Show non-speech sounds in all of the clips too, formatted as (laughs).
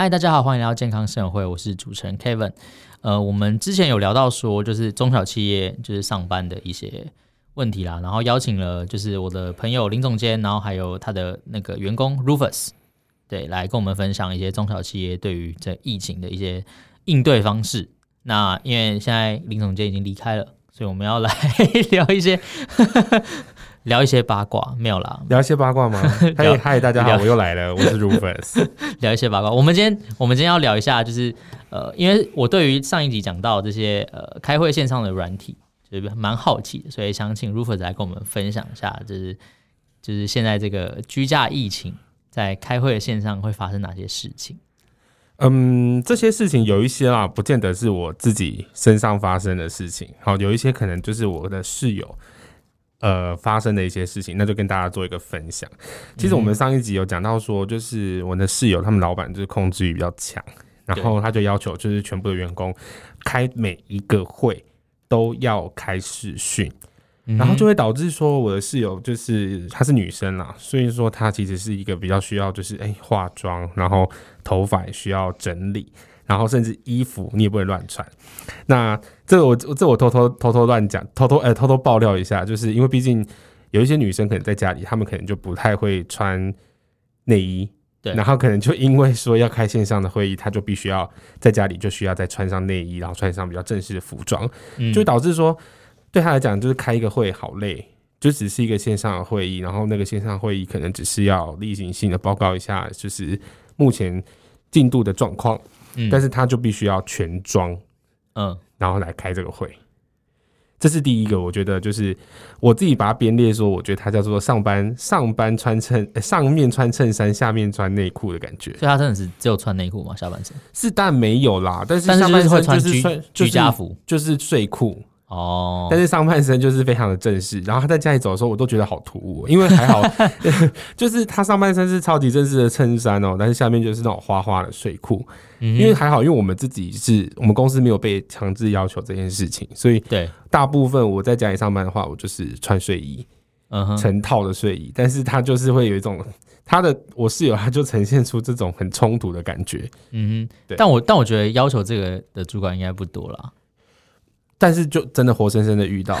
嗨，大家好，欢迎来到健康生友会，我是主持人 Kevin。呃，我们之前有聊到说，就是中小企业就是上班的一些问题啦，然后邀请了就是我的朋友林总监，然后还有他的那个员工 Rufus，对，来跟我们分享一些中小企业对于这疫情的一些应对方式。那因为现在林总监已经离开了，所以我们要来 (laughs) 聊一些。聊一些八卦没有啦？聊一些八卦吗？(laughs) 嗨嗨，大家好，我又来了，我是 Rufus。(laughs) 聊一些八卦，我们今天我们今天要聊一下，就是呃，因为我对于上一集讲到这些呃开会线上的软体，就是蛮好奇的，所以想请 Rufus 来跟我们分享一下，就是就是现在这个居家疫情在开会的线上会发生哪些事情？嗯，这些事情有一些啦，不见得是我自己身上发生的事情，好，有一些可能就是我的室友。呃，发生的一些事情，那就跟大家做一个分享。其实我们上一集有讲到说，就是我的室友他们老板就是控制欲比较强，然后他就要求就是全部的员工开每一个会都要开视讯，然后就会导致说我的室友就是她是女生啦，所以说她其实是一个比较需要就是哎化妆，然后头发也需要整理。然后甚至衣服你也不会乱穿，那这我这我偷偷偷偷乱讲，偷偷呃偷偷爆料一下，就是因为毕竟有一些女生可能在家里，她们可能就不太会穿内衣，对，然后可能就因为说要开线上的会议，她就必须要在家里就需要再穿上内衣，然后穿上比较正式的服装，嗯，就导致说对她来讲就是开一个会好累，就只是一个线上的会议，然后那个线上会议可能只是要例行性的报告一下，就是目前进度的状况。但是他就必须要全装，嗯，然后来开这个会，这是第一个。我觉得就是我自己把它编列说，我觉得它叫做上班上班穿衬，上面穿衬衫，下面穿内裤的感觉。所以他真的是只有穿内裤吗？下半身是，但没有啦。但是下半身会穿居居家服，就是睡裤。哦，但是上半身就是非常的正式，然后他在家里走的时候，我都觉得好突兀，因为还好，(laughs) 就是他上半身是超级正式的衬衫哦，但是下面就是那种花花的睡裤，嗯，因为还好，因为我们自己是我们公司没有被强制要求这件事情，所以对。大部分我在家里上班的话，我就是穿睡衣，嗯哼，成套的睡衣，但是他就是会有一种他的我室友他就呈现出这种很冲突的感觉，嗯哼，对，但我但我觉得要求这个的主管应该不多啦。但是就真的活生生的遇到，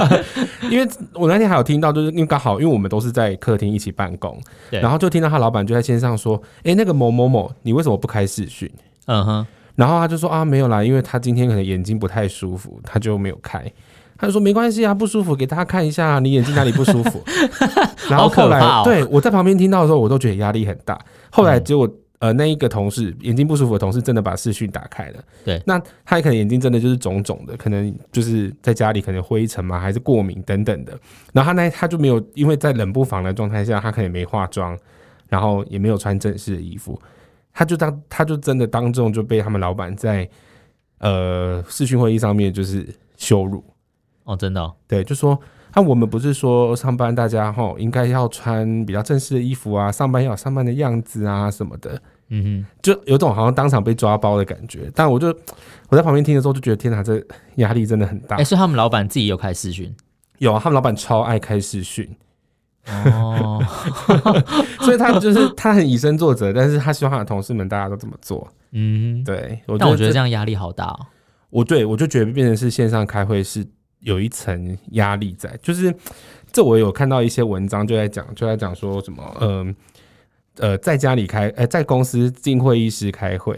(laughs) 因为我那天还有听到，就是因为刚好因为我们都是在客厅一起办公，然后就听到他老板就在线上说：“哎、欸，那个某某某，你为什么不开视讯？”嗯哼，然后他就说：“啊，没有啦，因为他今天可能眼睛不太舒服，他就没有开。”他就说：“没关系啊，不舒服给大家看一下，你眼睛哪里不舒服？” (laughs) 然后后来，哦、对我在旁边听到的时候，我都觉得压力很大。后来结果。呃，那一个同事眼睛不舒服的同事真的把视讯打开了。对，那他可能眼睛真的就是肿肿的，可能就是在家里可能灰尘嘛，还是过敏等等的。然后他那他就没有，因为在冷不防的状态下，他可能没化妆，然后也没有穿正式的衣服，他就当他就真的当众就被他们老板在呃视讯会议上面就是羞辱。哦，真的哦？对，就说。那我们不是说上班大家哈应该要穿比较正式的衣服啊，上班要有上班的样子啊什么的，嗯哼，就有种好像当场被抓包的感觉。但我就我在旁边听的时候就觉得天哪，这压力真的很大。哎、欸，所以他们老板自己有开视讯？有啊，他们老板超爱开视讯。哦，(laughs) 所以他就是他很以身作则，但是他希望他的同事们大家都这么做。嗯，对。但我觉得这样压力好大哦。我对我就觉得变成是线上开会是。有一层压力在，就是这我有看到一些文章就在讲，就在讲说什么，嗯呃，呃，在家里开，呃，在公司进会议室开会，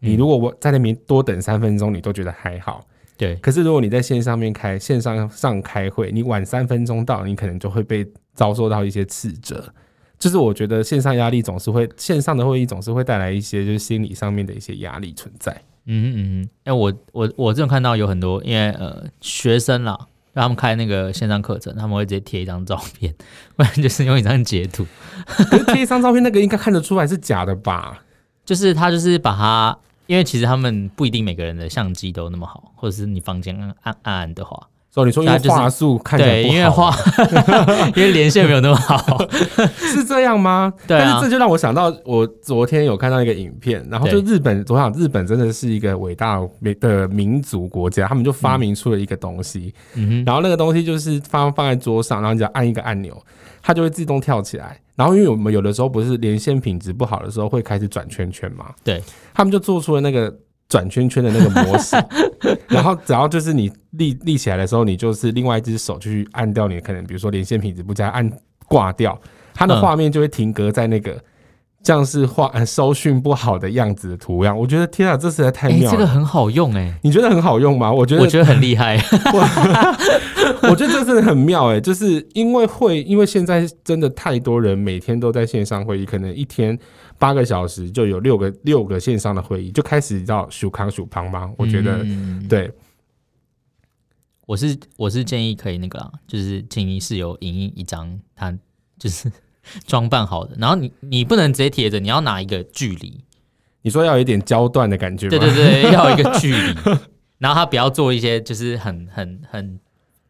嗯，你如果我在那边多等三分钟，你都觉得还好，对。可是如果你在线上面开，线上上开会，你晚三分钟到，你可能就会被遭受到一些斥责。就是我觉得线上压力总是会，线上的会议总是会带来一些就是心理上面的一些压力存在。嗯嗯嗯，哎，我我我这种看到有很多，因为呃学生啦，让他们开那个线上课程，他们会直接贴一张照片，不然就是用一张截图。(laughs) 贴一张照片，那个应该看得出来是假的吧？就是他就是把它，因为其实他们不一定每个人的相机都那么好，或者是你房间暗暗暗的话。所以你说因为话术看起来不好，对，因为画，(laughs) 因为连线没有那么好，是这样吗？(laughs) 对、啊，但是这就让我想到，我昨天有看到一个影片，然后就日本，我想日本真的是一个伟大的民族国家，他们就发明出了一个东西，嗯、然后那个东西就是放放在桌上，然后你只要按一个按钮，它就会自动跳起来，然后因为我们有的时候不是连线品质不好的时候会开始转圈圈嘛，对，他们就做出了那个转圈圈的那个模式，(laughs) 然后只要就是你立立起来的时候，你就是另外一只手去按掉你可能比如说连线品质不佳，按挂掉，它的画面就会停格在那个。嗯像是画收讯不好的样子的图样，我觉得天啊，这实在太妙了。欸，这个很好用哎，欸，你觉得很好用吗？我觉得我觉得很厉害 (laughs) 我，我觉得这真的很妙哎，就是因为会，因为现在真的太多人每天都在线上会议，可能一天八个小时就有六个六个线上的会议，就开始要数康数胖吗？我觉得，嗯，对，我是我是建议可以那个啦，就是请你室友影印一张，他就是。装扮好的，然后你你不能直接贴着，你要拿一个距离。你说要有一点焦段的感觉吗？对对对，(laughs) 要有一个距离。然后他不要做一些就是很很很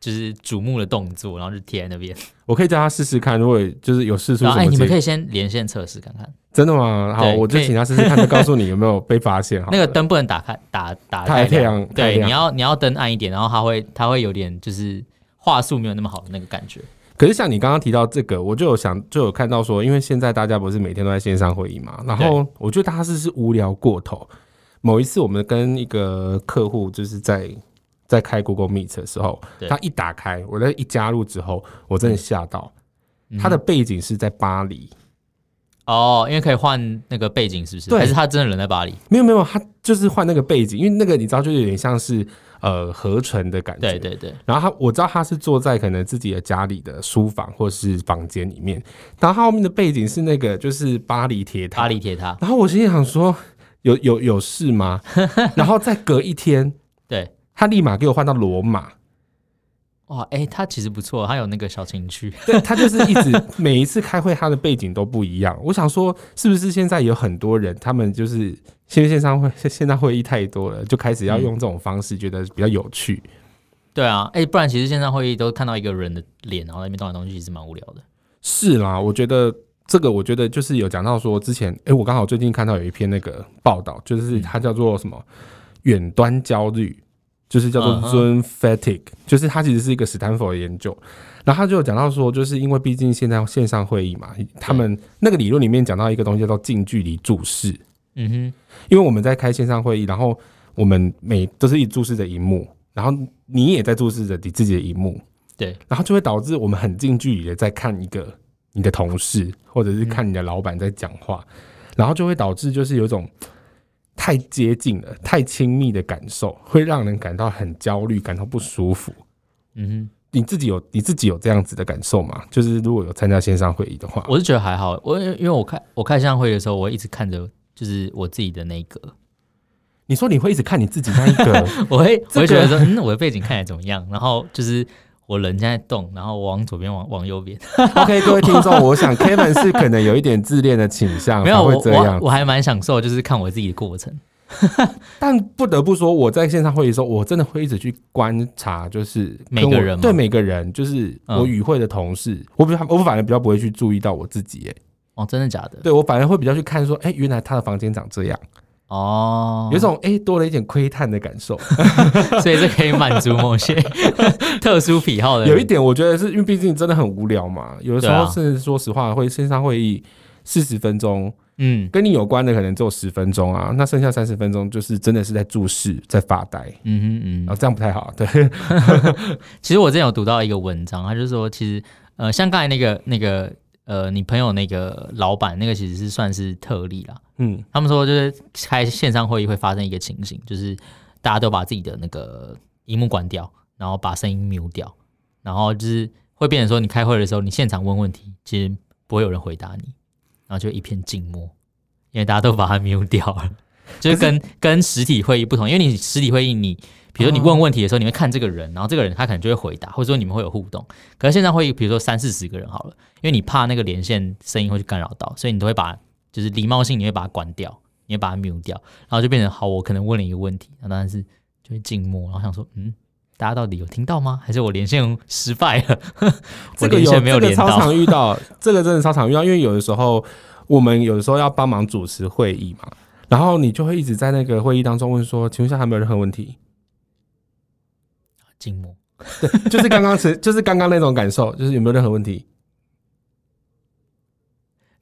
就是瞩目的动作，然后就贴在那边。我可以叫他试试看，如果就是有试出。哎，你们可以先连线测试看看。真的吗？好，我就请他试试看，就告诉你有没有被发现。那个灯不能打开，打打太亮。对，你要你要灯暗一点，然后它会它会有点就是话术没有那么好的那个感觉。可是像你刚刚提到这个，我就有想就有看到说，因为现在大家不是每天都在线上会议嘛，然后我觉得大家是是无聊过头。某一次我们跟一个客户就是在在开 Google Meet 的时候，他一打开，我在一加入之后，我真的吓到，他的背景是在巴黎。哦，因为可以换那个背景，是不是？对，还是他真的人在巴黎？没有没有，他就是换那个背景，因为那个你知道，就有点像是。呃，合成的感觉。对对对。然后他，我知道他是坐在可能自己的家里的书房或是房间里面，然后他后面的背景是那个就是巴黎铁塔。巴黎铁塔。然后我心里想说，有有有事吗？(laughs) 然后再隔一天，对，他立马给我换到罗马。哇，哎、欸，他其实不错，他有那个小情趣。(laughs) 对，他就是一直每一次开会，他的背景都不一样。我想说，是不是现在有很多人，他们就是现线上会线上会议太多了，就开始要用这种方式，觉得比较有趣。嗯、对啊，哎、欸，不然其实线上会议都看到一个人的脸，然后在那边动来动去，其实蛮无聊的。是啦，我觉得这个，我觉得就是有讲到说，之前，哎、欸，我刚好最近看到有一篇那个报道，就是它叫做什么远端焦虑。就是叫做 Zoom fatigue，、uh huh. 就是它其实是一个史丹佛的研究，然后他就有讲到说，就是因为毕竟现在线上会议嘛，他们那个理论里面讲到一个东西叫做近距离注视，嗯哼，因为我们在开线上会议，然后我们每都是一注视着荧幕，然后你也在注视着你自己的荧幕，对，然后就会导致我们很近距离的在看一个你的同事，或者是看你的老板在讲话，嗯、然后就会导致就是有一种。太接近了，太亲密的感受会让人感到很焦虑，感到不舒服。嗯哼，你自己有你自己有这样子的感受吗？就是如果有参加线上会议的话，我是觉得还好。我因为我看我开线上会议的时候，我一直看着就是我自己的那一个。你说你会一直看你自己那一个？(laughs) 我会我会觉得说，嗯，我的背景看起来怎么样？然后就是。我人在动，然后我往左边，往往右边。(laughs) OK，各位听众，我想 Kevin 是可能有一点自恋的倾向，(laughs) 没有会这样我。我还蛮享受，就是看我自己的过程。(laughs) 但不得不说，我在线上会议的时候，我真的会一直去观察，就是每个人，对每个人，就是我与会的同事，嗯、我比较，我反而比较不会去注意到我自己。哎，哦，真的假的？对我反而会比较去看说，哎、欸，原来他的房间长这样。哦，有种哎、欸，多了一点窥探的感受，(laughs) 所以这可以满足某些 (laughs) 特殊癖好的。有一点，我觉得是因为毕竟真的很无聊嘛，有的时候甚至说实话，会线上会议四十分钟，嗯，跟你有关的可能只有十分钟啊，那剩下三十分钟就是真的是在注视，在发呆，嗯哼嗯，然后这样不太好。对，(laughs) 其实我之前有读到一个文章，他就是说，其实呃，像刚才那个那个。呃，你朋友那个老板那个其实是算是特例啦。嗯，他们说就是开线上会议会发生一个情形，就是大家都把自己的那个荧幕关掉，然后把声音 mute 掉，然后就是会变成说你开会的时候，你现场问问题，其实不会有人回答你，然后就一片静默，因为大家都把它 mute 掉了，就是跟跟实体会议不同，因为你实体会议你。比如说你问问题的时候，你会看这个人，然后这个人他可能就会回答，或者说你们会有互动。可是线上会议，比如说三四十个人好了，因为你怕那个连线声音会去干扰到，所以你都会把就是礼貌性你会把它关掉，你会把它 mute 掉，然后就变成好，我可能问了一个问题，那当然是就会静默，然后想说，嗯，大家到底有听到吗？还是我连线失败了？(laughs) 这个有没有连到？这个超常遇到，这个真的超常遇到，因为有的时候我们有的时候要帮忙主持会议嘛，然后你就会一直在那个会议当中问说，请问一下，还有没有任何问题？静默，对，就是刚刚是，就是刚刚那种感受，就是有没有任何问题？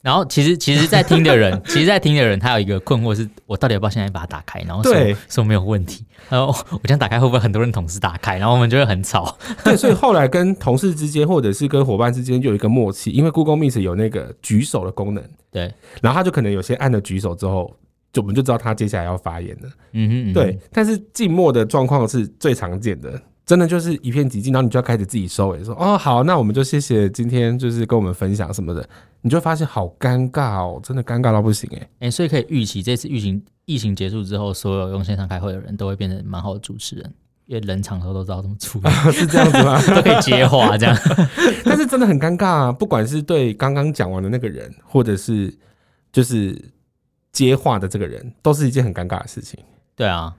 然后其实其实，在听的人，(laughs) 其实，在听的人，他有一个困惑是：我到底要不要现在把它打开？然后说对说没有问题。然后我这样打开会不会很多人同时打开？然后我们就会很吵。(laughs) 对，所以后来跟同事之间，或者是跟伙伴之间，就有一个默契，因为 Google Meet 有那个举手的功能。对，然后他就可能有些按了举手之后，就我们就知道他接下来要发言了。嗯哼，嗯哼，对。但是静默的状况是最常见的。真的就是一片寂静，然后你就要开始自己收尾，说哦好，那我们就谢谢今天就是跟我们分享什么的，你就发现好尴尬哦，真的尴尬到不行哎哎、欸，所以可以预期这次疫情疫情结束之后，所有用线上开会的人都会变成蛮好的主持人，因为冷场的时候都知道怎么处理，(laughs) 是这样子吗？(laughs) 都可以接话这样，(laughs) 但是真的很尴尬啊，不管是对刚刚讲完的那个人，或者是就是接话的这个人，都是一件很尴尬的事情。对啊，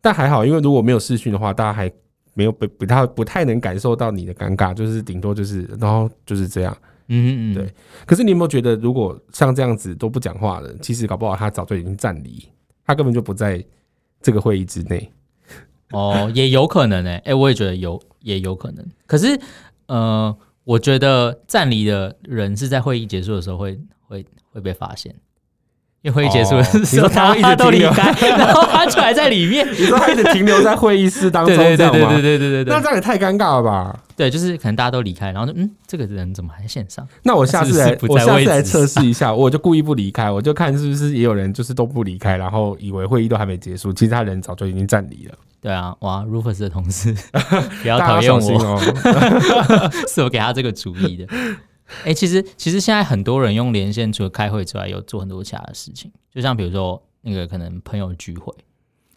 但还好，因为如果没有视讯的话，大家还。没有不不太不太能感受到你的尴尬，就是顶多就是然后就是这样，嗯嗯，对。可是你有没有觉得，如果像这样子都不讲话的，其实搞不好他早就已经站离，他根本就不在这个会议之内。哦，也有可能诶、欸，哎、欸，我也觉得有也有可能。可是呃，我觉得站离的人是在会议结束的时候会会会被发现。因为会议结束的时候，(laughs) 他一直都离开，(laughs) 然后他就还在里面。你说他一直停留在会议室当 (laughs) 中，对对对对对对对对，那这样也太尴尬了吧？对，就是可能大家都离开，然后就嗯，这个人怎么还在线上？那我下次来，我下次来测试一下，我就故意不离开，我就看是不是也有人就是都不离开，然后以为会议都还没结束，其实他人早就已经站离了。对啊，哇，Rufus 的同事不要讨厌我哦，是我给他这个主意的。哎、欸，其实其实现在很多人用连线，除了开会之外，有做很多其他的事情。就像比如说那个可能朋友聚会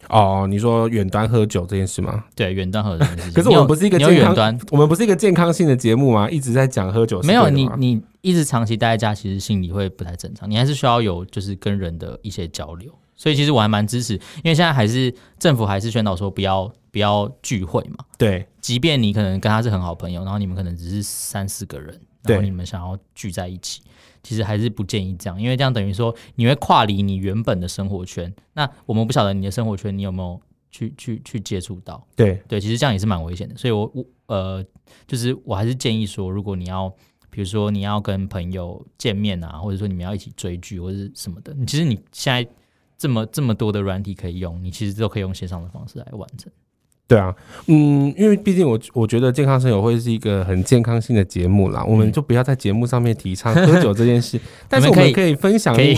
哦，你说远端喝酒这件事吗？对，远端喝酒这件事。(laughs) 可是我们不是一个健康，端我们不是一个健康性的节目吗？一直在讲喝酒，没有你你一直长期待在家，其实心里会不太正常。你还是需要有就是跟人的一些交流。所以其实我还蛮支持，因为现在还是政府还是宣导说不要不要聚会嘛。对，即便你可能跟他是很好朋友，然后你们可能只是三四个人。然后你们想要聚在一起，其实还是不建议这样，因为这样等于说你会跨离你原本的生活圈。那我们不晓得你的生活圈你有没有去去去接触到？对对，其实这样也是蛮危险的。所以我我呃，就是我还是建议说，如果你要，比如说你要跟朋友见面啊，或者说你们要一起追剧或者是什么的，你其实你现在这么这么多的软体可以用，你其实都可以用线上的方式来完成。对啊，嗯，因为毕竟我我觉得健康生活会是一个很健康性的节目啦，嗯、我们就不要在节目上面提倡喝酒这件事，(laughs) 但是我们可以分享，可以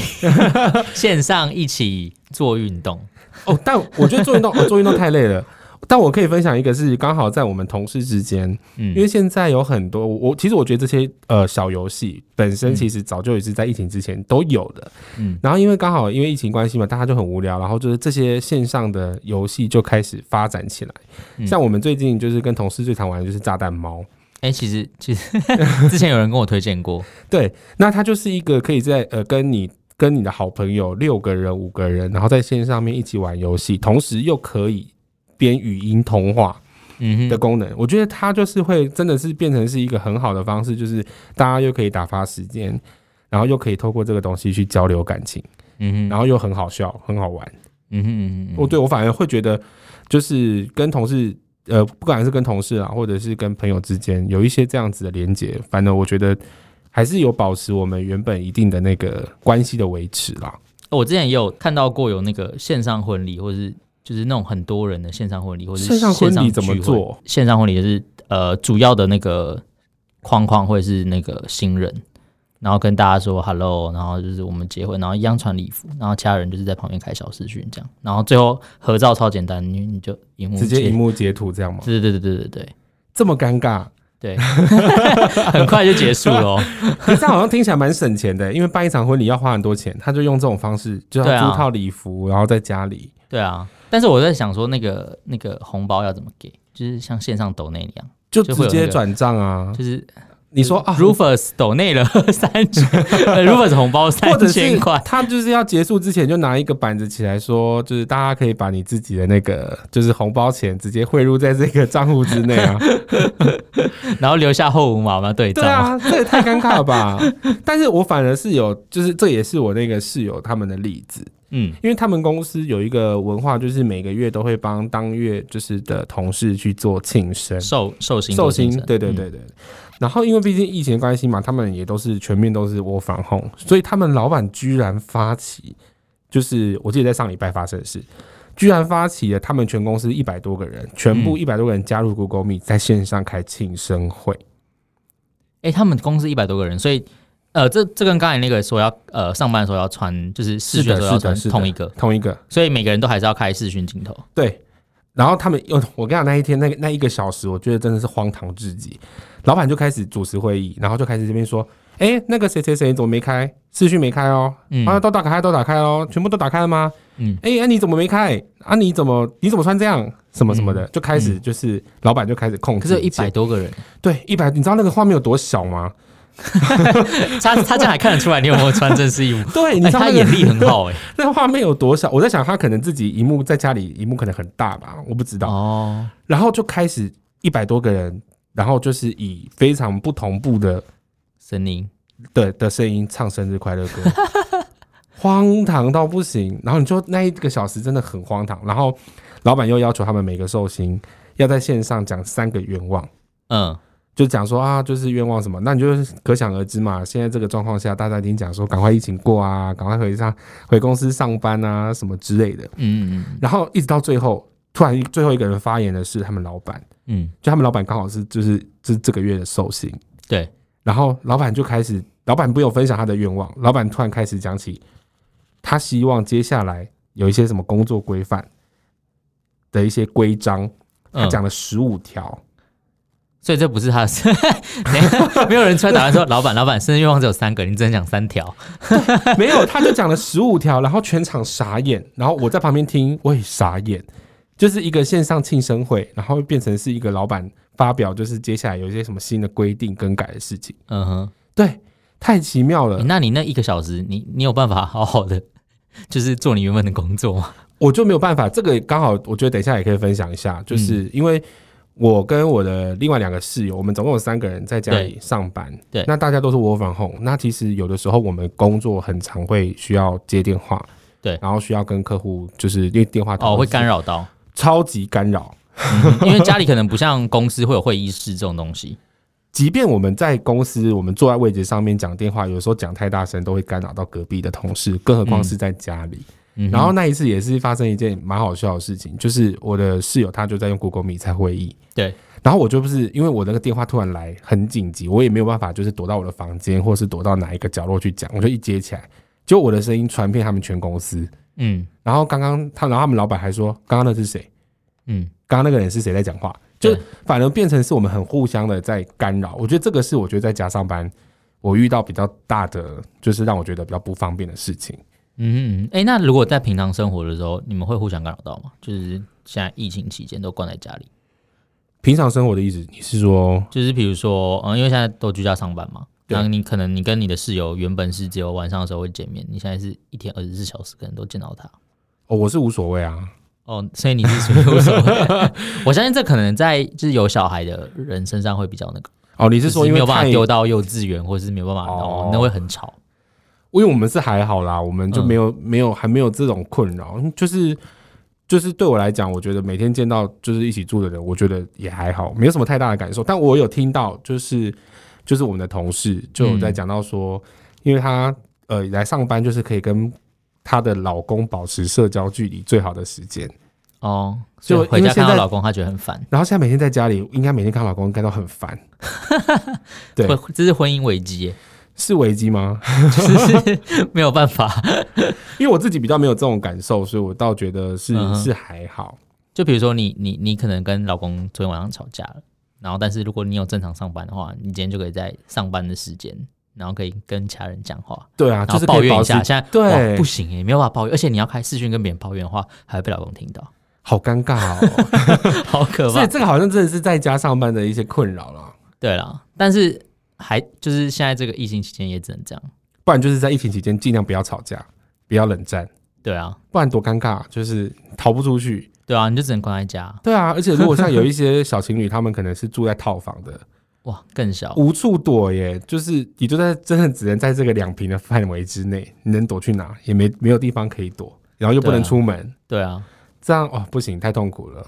(laughs) 线上一起做运动哦。但我觉得做运动，哦、做运动太累了。但我可以分享一个，是刚好在我们同事之间，嗯，因为现在有很多我其实我觉得这些呃小游戏本身其实早就也是在疫情之前都有的，嗯，然后因为刚好因为疫情关系嘛，大家就很无聊，然后就是这些线上的游戏就开始发展起来。像我们最近就是跟同事最常玩的就是炸弹猫，哎，其实 (laughs) 其实之前有人跟我推荐过，对，那它就是一个可以在呃跟你跟你的好朋友六个人五个人，然后在线上面一起玩游戏，同时又可以。编语音通话，嗯的功能，我觉得它就是会真的是变成是一个很好的方式，就是大家又可以打发时间，然后又可以透过这个东西去交流感情，嗯然后又很好笑，很好玩，嗯哼嗯嗯，我对我反而会觉得，就是跟同事，呃，不管是跟同事啊，或者是跟朋友之间，有一些这样子的连接，反正我觉得还是有保持我们原本一定的那个关系的维持啦。我之前也有看到过有那个线上婚礼，或者是。就是那种很多人的线上婚礼，或者线上婚礼怎么做？线上婚礼就是呃，主要的那个框框会是那个新人，然后跟大家说 hello，然后就是我们结婚，然后一样穿礼服，然后其他人就是在旁边开小视讯这样，然后最后合照超简单，你你就荧幕直接荧幕截图这样吗？对对对对对对，这么尴尬？对，(laughs) 很快就结束了。(laughs) 可是这好像听起来蛮省钱的，因为办一场婚礼要花很多钱，他就用这种方式，就要租套礼服，然后在家里。对啊。但是我在想说，那个那个红包要怎么给？就是像线上抖内一样，就直接转账啊。就是你说啊，Rufus 抖内了三千，(laughs) Rufus 红包三千块。他就是要结束之前就拿一个板子起来说，就是大家可以把你自己的那个就是红包钱直接汇入在这个账户之内啊，(laughs) 然后留下后五毛嘛。对，对啊，这也太尴尬了吧？但是我反而是有，就是这也是我那个室友他们的例子。嗯，因为他们公司有一个文化，就是每个月都会帮当月就是的同事去做庆生，寿寿星寿星，对对对对。然后因为毕竟疫情的关系嘛，他们也都是全面都是 work from home，所以他们老板居然发起，就是我记得在上礼拜发生的事，居然发起了他们全公司一百多个人，全部一百多个人加入 Google Meet，在线上开庆生会。哎、欸，他们公司一百多个人，所以呃，这这跟刚才那个说要呃上班的时候要穿，就是视讯的时候要穿同一个同一个，所以每个人都还是要开视讯镜头。对。然后他们又，我跟你讲，那一天那那一个小时，我觉得真的是荒唐至极。老板就开始主持会议，然后就开始这边说：“哎，那个谁谁谁怎么没开？视讯没开哦？嗯、啊，都打开，都打开哦，全部都打开了吗？嗯，哎，啊你怎么没开？啊你怎么你怎么穿这样？什么什么的，嗯、就开始就是老板就开始控制。可是一百多个人，对，一百，你知道那个画面有多小吗？” (laughs) 他他这样还看得出来你有没有穿正式衣服？(laughs) 对，你知道、那个欸、他眼力很好哎、欸。(laughs) 那个画面有多少？我在想他可能自己一幕在家里一幕可能很大吧，我不知道哦。然后就开始一百多个人，然后就是以非常不同步的声音对的声音唱生日快乐歌，荒唐到不行。然后你就那一个小时真的很荒唐。然后老板又要求他们每个寿星要在线上讲三个愿望，嗯。就讲说啊，就是愿望什么，那你就可想而知嘛。现在这个状况下，大家已经讲说，赶快疫情过啊，赶快回上回公司上班啊，什么之类的。嗯嗯嗯。然后一直到最后，突然最后一个人发言的是他们老板，嗯，就他们老板刚好是就是就是这个月的寿星，对。然后老板就开始，老板不有分享他的愿望，老板突然开始讲起，他希望接下来有一些什么工作规范的一些规章，他讲了十五条。嗯所以这不是他的 (laughs) 事，没有人出来打断说：“老板，老板，生日愿望只有三个，你只能讲三条。(laughs) ”没有，他就讲了十五条，然后全场傻眼，然后我在旁边听，我也傻眼。就是一个线上庆生会，然后变成是一个老板发表，就是接下来有一些什么新的规定更改的事情。嗯哼，对，太奇妙了。那你那一个小时，你你有办法好好的就是做你原本的工作吗？我就没有办法。这个刚好，我觉得等一下也可以分享一下，就是因为。我跟我的另外两个室友，我们总共有三个人在家里上班。对，对那大家都是 work from home。那其实有的时候我们工作很常会需要接电话，对，然后需要跟客户就是因为电话哦会干扰到，超级干扰。嗯，因为家里可能不像公司会有会议室这种东西。(laughs) 即便我们在公司，我们坐在位置上面讲电话，有时候讲太大声都会干扰到隔壁的同事，更何况是在家里。嗯然后那一次也是发生一件蛮好笑的事情，就是我的室友他就在用 Google Meet 开会议，对。然后我就不是因为我那个电话突然来很紧急，我也没有办法就是躲到我的房间或是躲到哪一个角落去讲，我就一接起来，就我的声音传遍他们全公司，嗯。然后刚刚他，然后他们老板还说，刚刚那是谁？嗯，刚刚那个人是谁在讲话？就反而变成是我们很互相的在干扰。我觉得这个是我觉得在家上班我遇到比较大的，就是让我觉得比较不方便的事情。嗯，哎、欸，那如果在平常生活的时候，你们会互相干扰到吗？就是现在疫情期间都关在家里，平常生活的意思，你是说，就是比如说，嗯，因为现在都居家上班嘛，然后你可能你跟你的室友原本是只有晚上的时候会见面，你现在是一天二十四小时可能都见到他。哦，我是无所谓啊。哦，所以你是属于无所谓。(laughs) 我相信这可能在就是有小孩的人身上会比较那个。哦，你是说因为没有办法丢到幼稚园，或者是没有办法，哦，那会很吵。因为我们是还好啦，我们就没有、嗯、没有还没有这种困扰，就是就是对我来讲，我觉得每天见到就是一起住的人，我觉得也还好，没有什么太大的感受。但我有听到，就是就是我们的同事就有在讲到说，嗯、因为她呃来上班就是可以跟她的老公保持社交距离最好的时间哦，就回家看到老公，她觉得很烦，然后现在每天在家里，应该每天看老公，应该都很烦。(laughs) 对，这是婚姻危机。是危机吗？就 (laughs) 是没有办法，(laughs) 因为我自己比较没有这种感受，所以我倒觉得是、嗯、是还好。就比如说你你你可能跟老公昨天晚上吵架了，然后但是如果你有正常上班的话，你今天就可以在上班的时间，然后可以跟其他人讲话。对啊，就是抱怨一下。现在对不行哎，没有办法抱怨，而且你要开视讯跟别人抱怨的话，还会被老公听到，好尴尬哦，(laughs) 好可怕。所以这个好像真的是在家上班的一些困扰了。对了，但是。还就是现在这个疫情期间也只能这样，不然就是在疫情期间尽量不要吵架，不要冷战。对啊，不然多尴尬，就是逃不出去。对啊，你就只能关在家。对啊，而且如果像有一些小情侣，他们可能是住在套房的，(laughs) 哇，更小，无处躲耶。就是你就在真的只能在这个两平的范围之内，你能躲去哪？也没没有地方可以躲，然后又不能出门。对啊，这样哦不行，太痛苦了。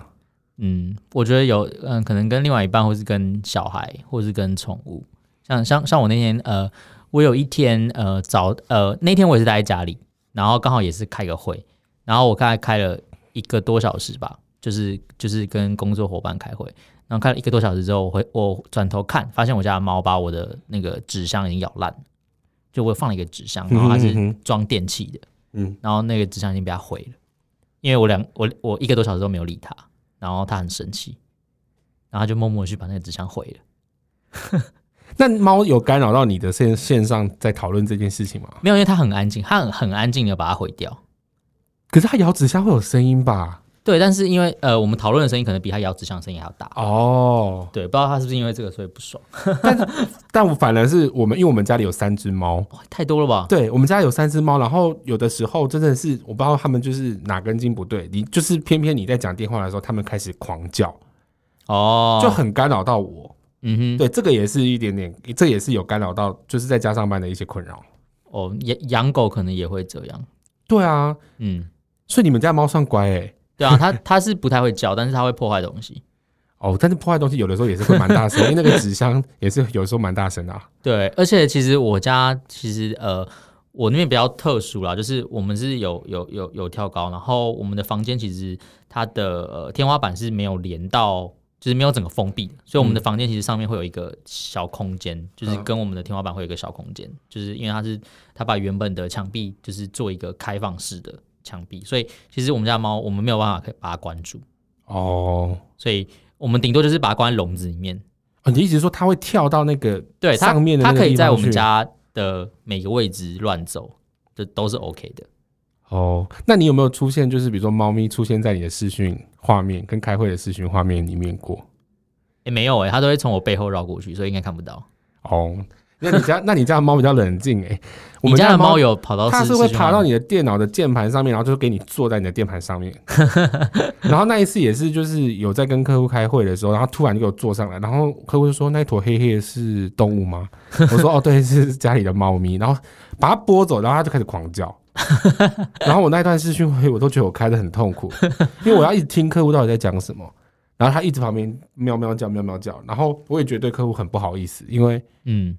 嗯，我觉得有，嗯，可能跟另外一半，或是跟小孩，或是跟宠物。像像像我那天，呃，我有一天，呃，早，呃，那天我也是待在家里，然后刚好也是开个会，然后我大概开了一个多小时吧，就是就是跟工作伙伴开会，然后开了一个多小时之后，我回我转头看，发现我家的猫把我的那个纸箱已经咬烂，就我放了一个纸箱，然后它是装电器的，嗯，然后那个纸箱已经被它毁了，因为我两我我一个多小时都没有理它，然后它很生气，然后它就默默去把那个纸箱毁了。(laughs) 那猫有干扰到你的线线上在讨论这件事情吗？没有，因为它很安静，它很很安静的把它毁掉。可是它咬纸箱会有声音吧？对，但是因为呃，我们讨论的声音可能比它咬纸箱的声音还要大哦。对，不知道它是不是因为这个所以不爽。但但我反而是我们，因为我们家里有三只猫，太多了吧？对，我们家有三只猫，然后有的时候真的是我不知道他们就是哪根筋不对，你就是偏偏你在讲电话的时候，他们开始狂叫，哦，就很干扰到我。嗯哼，对，这个也是一点点，这也是有干扰到，就是在家上班的一些困扰。哦，养养狗可能也会这样。对啊，嗯，所以你们家猫算乖哎、欸。对啊，它它是不太会叫，但是它会破坏东西。哦，但是破坏东西有的时候也是会蛮大声，(laughs) 因为那个纸箱也是有时候蛮大声的、啊。对，而且其实我家其实呃，我那边比较特殊啦，就是我们是有有有有跳高，然后我们的房间其实它的呃天花板是没有连到。就是没有整个封闭，所以我们的房间其实上面会有一个小空间，嗯、就是跟我们的天花板会有一个小空间，就是因为它是它把原本的墙壁就是做一个开放式的墙壁，所以其实我们家猫我们没有办法可以把它关住哦，所以我们顶多就是把它关在笼子里面。哦，你意思是说它会跳到那个对上面的它，它可以在我们家的每个位置乱走，这都是 OK 的。哦，那你有没有出现，就是比如说猫咪出现在你的视讯画面跟开会的视讯画面里面过？没有诶、欸，它都会从我背后绕过去，所以应该看不到。哦，那你家那你家的猫比较冷静诶、(laughs) 欸，我们家的猫有跑到，它是会爬到你的电脑的键盘上面，然后就给你坐在你的键盘上面。(laughs) 然后那一次也是，就是有在跟客户开会的时候，然后突然就给我坐上来，然后客户就说：“那一坨黑黑的是动物吗？”我说：“哦，对，是家里的猫咪。”然后把它拨走，然后它就开始狂叫。(laughs) 然后我那段视讯会，我都觉得我开的很痛苦，(laughs) 因为我要一直听客户到底在讲什么，然后他一直旁边喵喵叫，喵喵叫，然后我也觉得对客户很不好意思，因为嗯，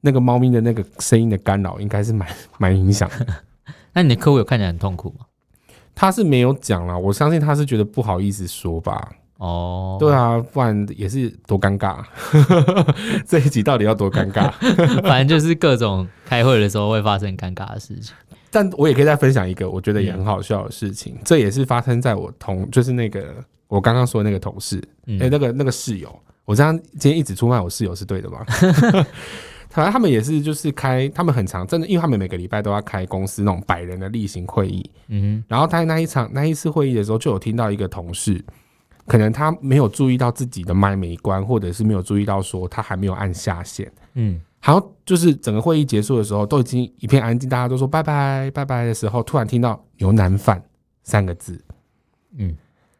那个猫咪的那个声音的干扰应该是蛮 (laughs) 蛮影响的。那你的客户有看起来很痛苦吗？他是没有讲啦，我相信他是觉得不好意思说吧。哦，对啊，不然也是多尴尬。这一集到底要多尴尬？反正就是各种开会的时候会发生尴尬的事情。但我也可以再分享一个我觉得也很好笑的事情，嗯、这也是发生在我同就是那个我刚刚说的那个同事，哎、嗯欸，那个那个室友，我这样今天一直出卖我室友是对的吗？反 (laughs) 正他们也是就是开，他们很长真的，因为他们每个礼拜都要开公司那种百人的例行会议，嗯，然后他那一场那一次会议的时候，就有听到一个同事，可能他没有注意到自己的麦没关，或者是没有注意到说他还没有按下线，嗯。好像就是整个会议结束的时候，都已经一片安静，大家都说拜拜拜拜的时候，突然听到牛腩饭三个字，嗯，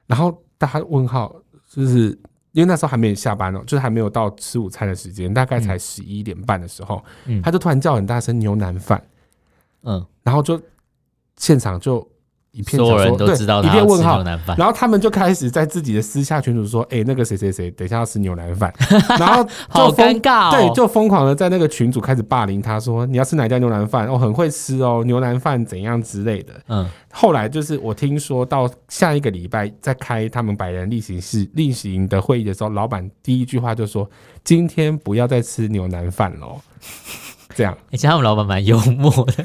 然后大家问号，就是因为那时候还没有下班哦，就是还没有到吃午餐的时间，大概才十一点半的时候，嗯，他就突然叫很大声牛腩饭，嗯，然后就现场就。一片所有人都知道一片问号，然后他们就开始在自己的私下群组说：“哎、欸，那个谁谁谁，等一下要吃牛腩饭。” (laughs) 然后 (laughs) 好尴尬、哦，对，就疯狂的在那个群组开始霸凌他，说：“你要吃哪家牛腩饭？哦，很会吃哦，牛腩饭怎样之类的。”嗯，后来就是我听说到下一个礼拜在开他们百人例行式例行的会议的时候，老板第一句话就说：“今天不要再吃牛腩饭喽。” (laughs) 这样，而且他们老板蛮幽默的，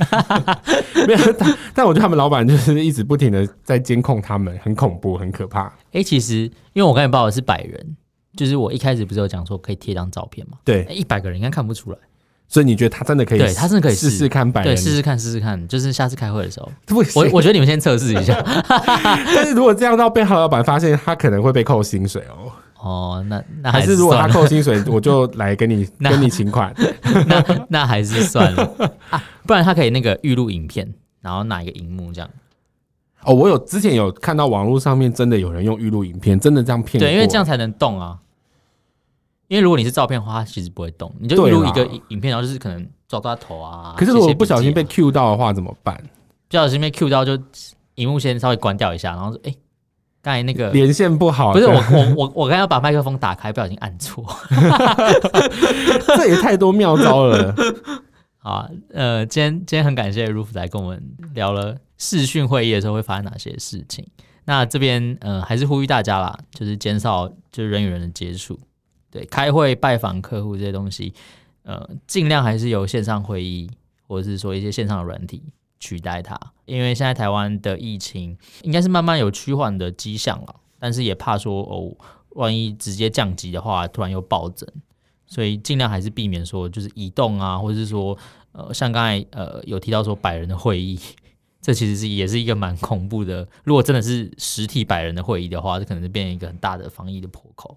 (laughs) 没有，但但我觉得他们老板就是一直不停的在监控他们，很恐怖，很可怕。哎、欸，其实因为我刚才报的是百人，就是我一开始不是有讲说可以贴张照片嘛？对，一百个人应该看不出来，所以你觉得他真的可以？对，他真的可以试试看百人，对，试试看，试试看，就是下次开会的时候，我我觉得你们先测试一下。(laughs) 但是如果这样到被郝老板发现，他可能会被扣薪水哦。哦，那那还是，如果他扣薪水，(laughs) 我就来跟你 (laughs) 跟你请款。(laughs) 那那还是算了啊，不然他可以那个预录影片，然后拿一个荧幕这样。哦，我有之前有看到网络上面真的有人用预录影片，真的这样骗。对，因为这样才能动啊。因为如果你是照片的话，它其实不会动，你就预录一个影片，然后就是可能抓抓头啊。可是如果不小心被 Q 到的话怎么办？不小心被 Q 到，就荧幕先稍微关掉一下，然后说哎。欸刚才那个连线不好，不是我我我我刚要把麦克风打开，不小心按错，(laughs) 这也太多妙招了。(laughs) 好，呃，今天今天很感谢 Ruf 来跟我们聊了视讯会议的时候会发生哪些事情。那这边呃还是呼吁大家啦，就是减少就是人与人的接触，对，开会拜访客户这些东西，呃，尽量还是由线上会议或者是说一些线上的软体取代它，因为现在台湾的疫情应该是慢慢有趋缓的迹象了，但是也怕说哦，万一直接降级的话，突然又暴增，所以尽量还是避免说就是移动啊，或者是说呃，像刚才呃有提到说百人的会议，(laughs) 这其实是也是一个蛮恐怖的。如果真的是实体百人的会议的话，这可能是变成一个很大的防疫的破口。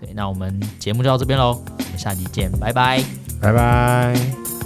对，那我们节目就到这边喽，我们下期见，拜拜，拜拜。